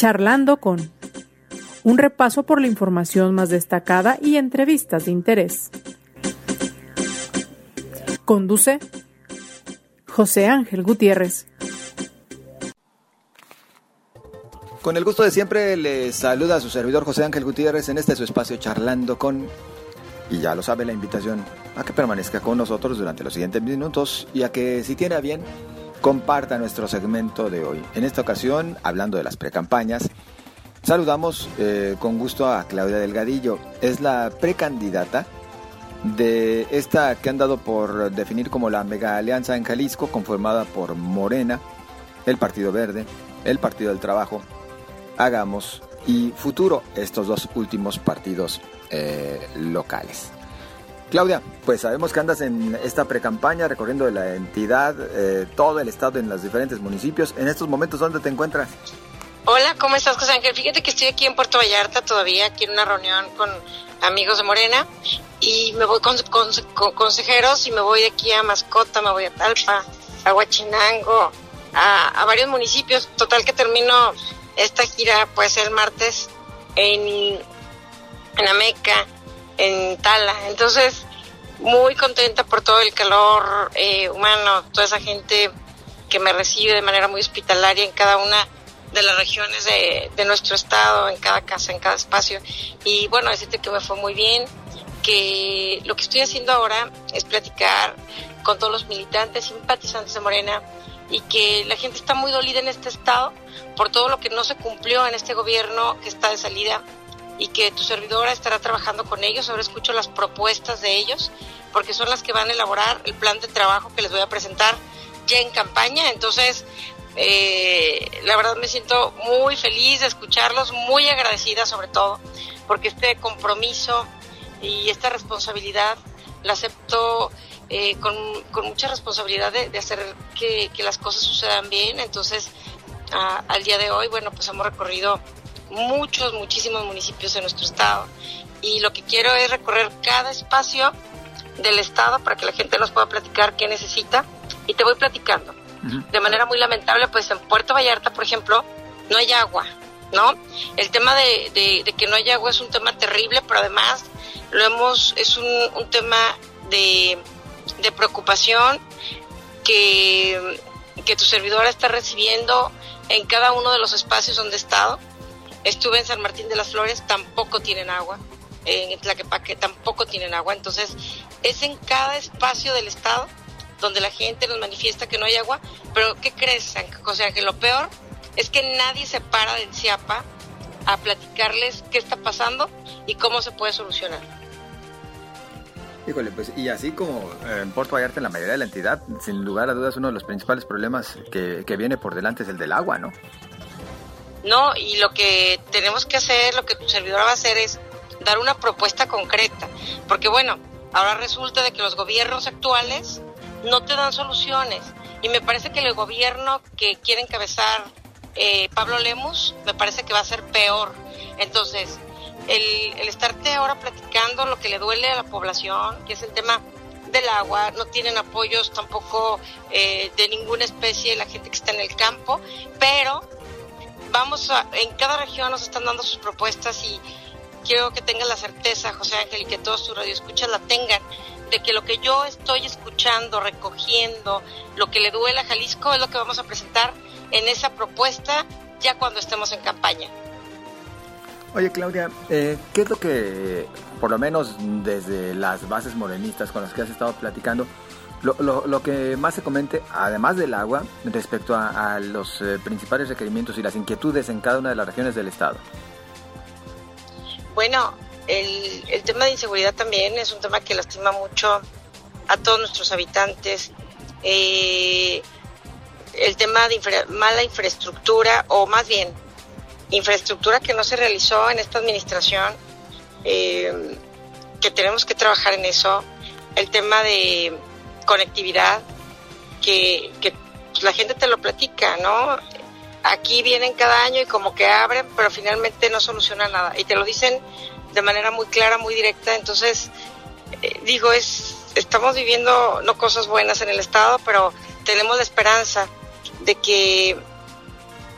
Charlando con un repaso por la información más destacada y entrevistas de interés. Conduce José Ángel Gutiérrez. Con el gusto de siempre les saluda a su servidor José Ángel Gutiérrez en este su espacio charlando con... Y ya lo sabe la invitación a que permanezca con nosotros durante los siguientes minutos y a que si tiene a bien comparta nuestro segmento de hoy. En esta ocasión, hablando de las precampañas, saludamos eh, con gusto a Claudia Delgadillo. Es la precandidata de esta que han dado por definir como la mega alianza en Jalisco, conformada por Morena, el Partido Verde, el Partido del Trabajo, Hagamos y Futuro, estos dos últimos partidos eh, locales. Claudia, pues sabemos que andas en esta precampaña recorriendo la entidad, eh, todo el estado en los diferentes municipios. En estos momentos, ¿dónde te encuentras? Hola, ¿cómo estás, José Ángel? Fíjate que estoy aquí en Puerto Vallarta todavía, aquí en una reunión con amigos de Morena y me voy con, consejeros y me voy aquí a Mascota, me voy a Talpa, a Huachinango, a, varios municipios. Total que termino esta gira, puede ser el martes, en, en Ameca, en Tala. Entonces, muy contenta por todo el calor eh, humano, toda esa gente que me recibe de manera muy hospitalaria en cada una de las regiones de, de nuestro estado, en cada casa, en cada espacio. Y bueno, decirte que me fue muy bien, que lo que estoy haciendo ahora es platicar con todos los militantes, simpatizantes de Morena y que la gente está muy dolida en este estado por todo lo que no se cumplió en este gobierno que está de salida y que tu servidora estará trabajando con ellos. Ahora escucho las propuestas de ellos porque son las que van a elaborar el plan de trabajo que les voy a presentar ya en campaña. Entonces, eh, la verdad me siento muy feliz de escucharlos, muy agradecida sobre todo, porque este compromiso y esta responsabilidad la acepto eh, con, mucha responsabilidad de, hacer que, las cosas sucedan bien. Entonces, al día de hoy, bueno, pues hemos recorrido muchos, muchísimos municipios de nuestro estado y lo que quiero es recorrer cada espacio del estado para que la gente nos pueda platicar qué necesita y te voy platicando de manera muy lamentable, pues en Puerto Vallarta, por ejemplo, no hay agua, ¿no? El tema de, que no hay agua es un tema terrible, pero además lo hemos, es un, tema de, preocupación que, que tu servidora está recibiendo en cada uno de los espacios donde he estado. Estuve en San Martín de las Flores, tampoco tienen agua. En Tlaquepaque tampoco tienen agua. Entonces, es en cada espacio del estado donde la gente nos manifiesta que no hay agua, pero ¿qué crees? O sea, que lo peor es que nadie se para del CIAPA a platicarles qué está pasando y cómo se puede solucionar. Híjole, pues y así como eh, en Puerto Vallarta en la mayoría de la entidad, sin lugar a dudas uno de los principales problemas que, que viene por delante es el del agua, ¿no? No, y lo que tenemos que hacer, lo que tu servidora va a hacer es dar una propuesta concreta, porque bueno, ahora resulta de que los gobiernos actuales no te dan soluciones. Y me parece que el gobierno que quiere encabezar eh, Pablo Lemus, me parece que va a ser peor. Entonces, el, el estarte ahora platicando lo que le duele a la población, que es el tema del agua, no tienen apoyos tampoco eh, de ninguna especie la gente que está en el campo, pero vamos a, en cada región nos están dando sus propuestas y quiero que tengan la certeza, José Ángel, y que todos sus radioescuchas la tengan, de que lo que yo estoy escuchando, recogiendo, lo que le duele a Jalisco es lo que vamos a presentar en esa propuesta ya cuando estemos en campaña. Oye Claudia, eh, ¿qué es lo que, por lo menos desde las bases modernistas con las que has estado platicando, lo, lo, que más se comente, además del agua, respecto a, los eh, principales requerimientos y las inquietudes en cada una de las regiones del Estado? Bueno, el, el tema de inseguridad también es un tema que lastima mucho a todos nuestros habitantes. Eh, el tema de mala infraestructura, o más bien, infraestructura que no se realizó en esta administración, eh, que tenemos que trabajar en eso. El tema de conectividad, que, que la gente te lo platica, ¿no? Aquí vienen cada año y como que abren, pero finalmente no solucionan nada. Y te lo dicen de manera muy clara, muy directa. Entonces, eh, digo, es estamos viviendo no cosas buenas en el Estado, pero tenemos la esperanza de que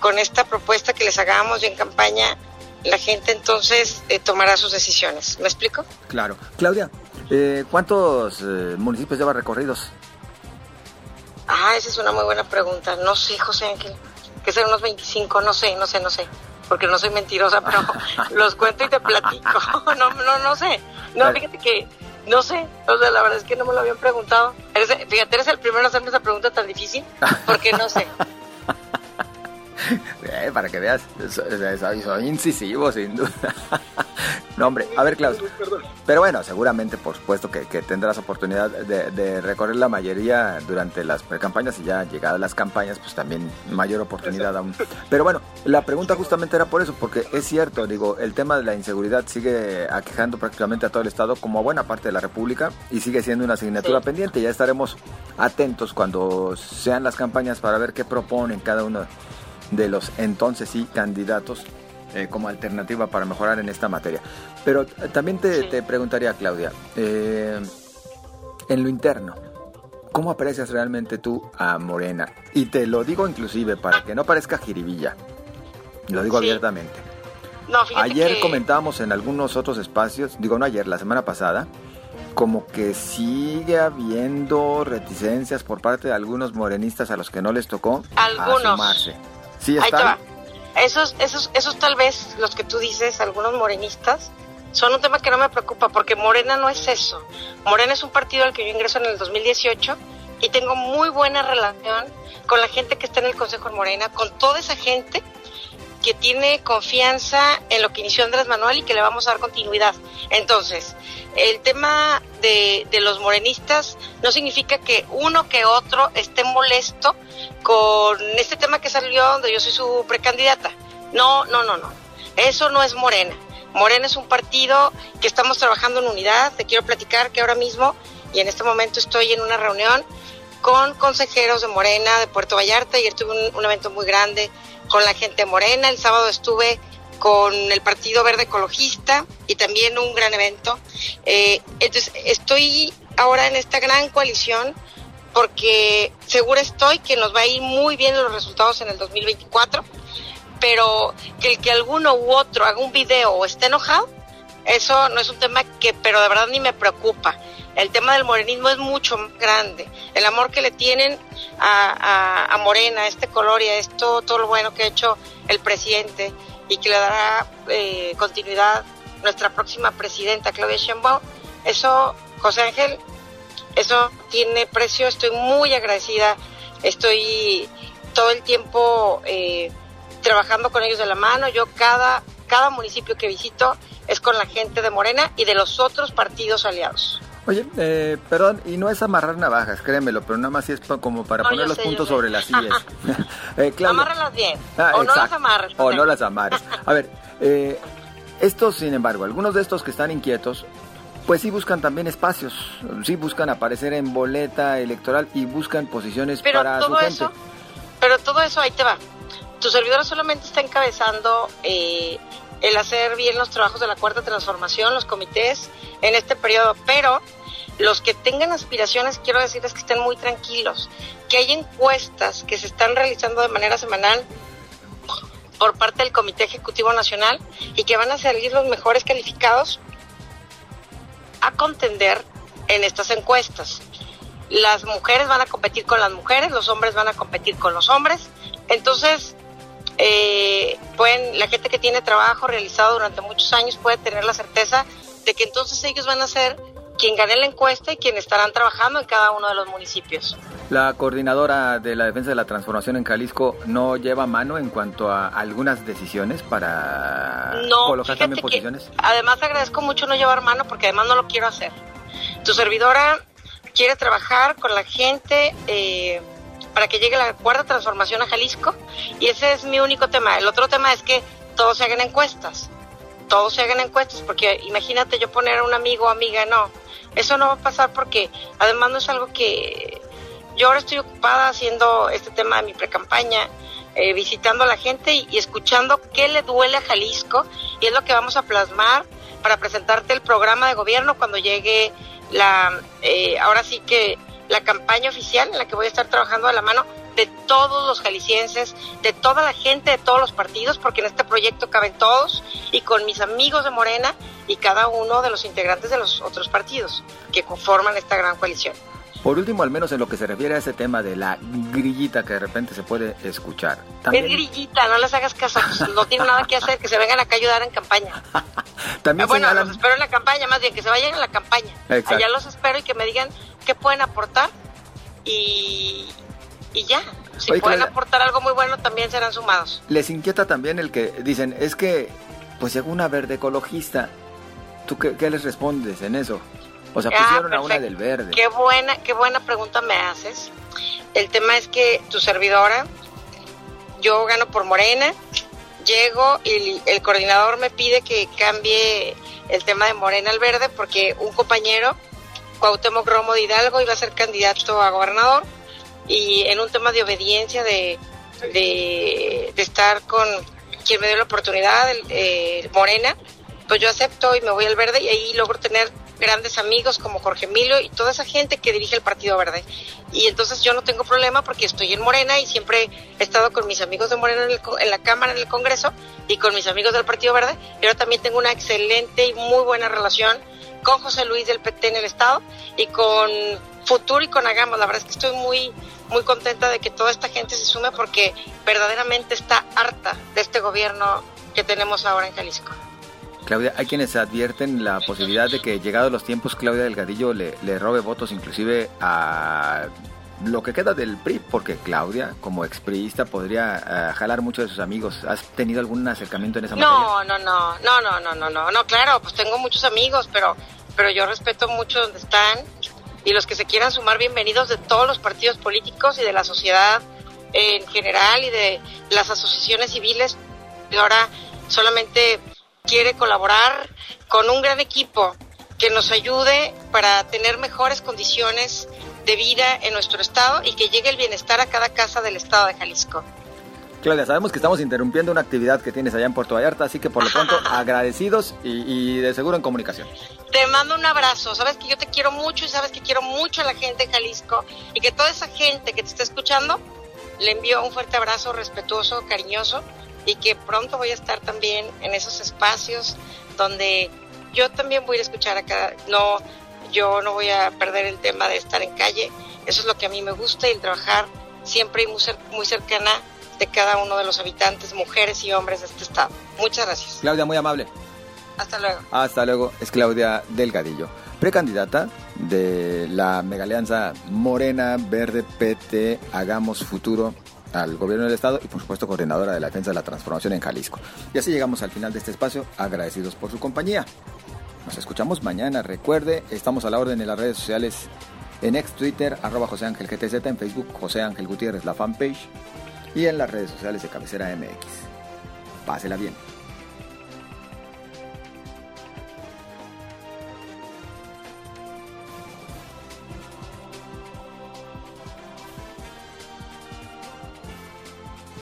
con esta propuesta que les hagamos y en campaña, la gente entonces eh, tomará sus decisiones. ¿Me explico? Claro. Claudia, eh, ¿cuántos eh, municipios lleva recorridos? Ah, esa es una muy buena pregunta. No sé, José Ángel. Que serán unos 25, no sé, no sé, no sé. Porque no soy mentirosa, pero los cuento y te platico. No, no, no sé. No, fíjate que no sé. O sea, la verdad es que no me lo habían preguntado. fíjate, eres el primero en hacerme esa pregunta tan difícil porque no sé. Eh, para que veas, soy, incisivo sin duda. no, hombre, a ver, Klaus. Pero bueno, seguramente, por supuesto, que, tendrás oportunidad de, recorrer la mayoría durante las campañas y ya llegadas las campañas, pues también mayor oportunidad aún. Pero bueno, la pregunta justamente era por eso, porque es cierto, digo, el tema de la inseguridad sigue aquejando prácticamente a todo el Estado como a buena parte de la República y sigue siendo una asignatura pendiente. Ya estaremos atentos cuando sean las campañas para ver qué proponen cada uno de los entonces sí candidatos eh, como alternativa para mejorar en esta materia. Pero también te, preguntaría, Claudia, eh, en lo interno, ¿cómo aprecias realmente tú a Morena? Y te lo digo inclusive para que no parezca jiribilla, lo digo abiertamente. ayer comentábamos en algunos otros espacios, digo no ayer, la semana pasada, como que sigue habiendo reticencias por parte de algunos morenistas a los que no les tocó algunos. Sí, está. Esos, esos, esos tal vez, los que tú dices, algunos morenistas, son un tema que no me preocupa, porque Morena no es eso. Morena es un partido al que yo ingreso en el 2018 y tengo muy buena relación con la gente que está en el Consejo de Morena, con toda esa gente que tiene confianza en lo que inició Andrés Manuel y que le vamos a dar continuidad. Entonces, el tema de, de los morenistas no significa que uno que otro esté molesto con este tema que salió donde yo soy su precandidata. No, no, no, no. Eso no es Morena. Morena es un partido que estamos trabajando en unidad. Te quiero platicar que ahora mismo y en este momento estoy en una reunión con consejeros de Morena de Puerto Vallarta. y tuve un evento muy grande con la gente morena. El sábado estuve con el Partido Verde Ecologista y también un gran evento. Eh, entonces, estoy ahora en esta gran coalición porque seguro estoy que nos va a ir muy bien los resultados en el 2024, pero que el que alguno u otro haga un video o esté enojado, eso no es un tema que, pero de verdad ni me preocupa. El tema del morenismo es mucho más grande. El amor que le tienen a, Morena, a este color y a esto, todo lo bueno que ha hecho el presidente y que le dará eh, continuidad nuestra próxima presidenta, Claudia Sheinbaum, eso, José Ángel, eso tiene precio. Estoy muy agradecida. Estoy todo el tiempo eh, trabajando con ellos de la mano. Yo cada, cada municipio que visito es con la gente de Morena y de los otros partidos aliados. Oye, eh, perdón, y no es amarrar navajas, créemelo, pero nada más es como para poner los puntos sobre las sillas. eh, Amárralas bien, ah, o no las amarres. O no las amarres. A ver, eh, estos, sin embargo, algunos de estos que están inquietos, pues sí buscan también espacios, sí buscan aparecer en boleta electoral y buscan posiciones para su gente. pero todo eso ahí te va. Tu servidor solamente está encabezando eh, el hacer bien los trabajos de la cuarta transformación, los comités en este periodo, pero los que tengan aspiraciones, quiero decirles que estén muy tranquilos, que hay encuestas que se están realizando de manera semanal por parte del Comité Ejecutivo Nacional y que van a salir los mejores calificados a contender en estas encuestas. Las mujeres van a competir con las mujeres, los hombres van a competir con los hombres. Entonces, eh, pueden, la gente que tiene trabajo realizado durante muchos años puede tener la certeza de que entonces ellos van a ser quien gane la encuesta y quien estarán trabajando en cada uno de los municipios. La coordinadora de la defensa de la transformación en Jalisco no lleva mano en cuanto a algunas decisiones para colocar también posiciones. además agradezco mucho no llevar mano porque además no lo quiero hacer. Tu servidora quiere trabajar con la gente eh, para que llegue la cuarta transformación a Jalisco y ese es mi único tema. El otro tema es que todos se hagan encuestas, todos se hagan encuestas porque imagínate yo poner a un amigo o amiga, no, eso no va a pasar porque además no es algo que yo ahora estoy ocupada haciendo este tema de mi precampaña, eh, visitando a la gente y, escuchando qué le duele a Jalisco y es lo que vamos a plasmar para presentarte el programa de gobierno cuando llegue la, eh, ahora sí que la campaña oficial en la que voy a estar trabajando de la mano de todos los jaliscienses, de toda la gente de todos los partidos, porque en este proyecto caben todos, y con mis amigos de Morena y cada uno de los integrantes de los otros partidos que conforman esta gran coalición. Por último, al menos en lo que se refiere a ese tema de la grillita que de repente se puede escuchar. Es grillita, no les hagas caso, pues, no tienen nada que hacer, que se vengan acá a ayudar en campaña. También bueno, los espero en la campaña, más bien que se vayan en la campaña. Allá los espero y que me digan qué pueden aportar y, y ya. Si pueden aportar algo muy bueno, también serán sumados. Les inquieta también el que dicen, es que, pues llegó una verde ecologista. ¿Tú qué, qué les respondes en eso? O sea, ah, pusieron a una del verde. Qué buena, qué buena pregunta me haces. El tema es que tu servidora, yo gano por Morena, llego y el coordinador me pide que cambie el tema de Morena al verde porque un compañero, Cuauhtémoc Romo de Hidalgo, iba a ser candidato a gobernador y en un tema de obediencia de, de, estar con quien me dio la oportunidad, el, Morena, pues yo acepto y me voy al verde y ahí logro tener grandes amigos como Jorge Emilio y toda esa gente que dirige el Partido Verde. Y entonces yo no tengo problema porque estoy en Morena y siempre he estado con mis amigos de Morena en, la Cámara, en el Congreso y con mis amigos del Partido Verde. Y ahora también tengo una excelente y muy buena relación con José Luis del PT en el Estado y con Futuro y con Agamos. La verdad es que estoy muy, muy contenta de que toda esta gente se sume porque verdaderamente está harta de este gobierno que tenemos ahora en Jalisco. Claudia, hay quienes advierten la posibilidad de que llegados los tiempos Claudia Delgadillo le, le robe votos inclusive a lo que queda del PRI, porque Claudia, como expriista, podría eh, jalar mucho de sus amigos. ¿Has tenido algún acercamiento en esa no, materia? No, no, no, no, no, no, no, no, claro, pues tengo muchos amigos, pero, pero yo respeto mucho donde están y los que se quieran sumar, bienvenidos de todos los partidos políticos y de la sociedad en general y de las asociaciones civiles. Y ahora solamente quiere colaborar con un gran equipo que nos ayude para tener mejores condiciones de vida en nuestro estado y que llegue el bienestar a cada casa del estado de Jalisco. Claudia, sabemos que estamos interrumpiendo una actividad que tienes allá en Puerto Vallarta, así que por lo pronto agradecidos y, de seguro en comunicación. Te mando un abrazo, sabes que yo te quiero mucho y sabes que quiero mucho a la gente de Jalisco y que toda esa gente que te está escuchando le envío un fuerte abrazo respetuoso, cariñoso y que pronto voy a estar también en esos espacios donde yo también voy a escuchar acá, no, yo no voy a perder el tema de estar en calle, eso es lo que a mí me gusta y el trabajar siempre muy, muy cercana de cada uno de los habitantes, mujeres y hombres de este estado. Muchas gracias. Claudia, muy amable. Hasta luego. Hasta luego. Es Claudia Delgadillo, precandidata de la megalianza Morena Verde PT Hagamos Futuro al gobierno del estado y por supuesto coordinadora de la defensa de la transformación en Jalisco. Y así llegamos al final de este espacio, agradecidos por su compañía. Nos escuchamos mañana, recuerde, estamos a la orden en las redes sociales en ex Twitter, arroba José Ángel GTZ, en Facebook José Ángel Gutiérrez, la fanpage, y en las redes sociales de Cabecera MX. Pásela bien.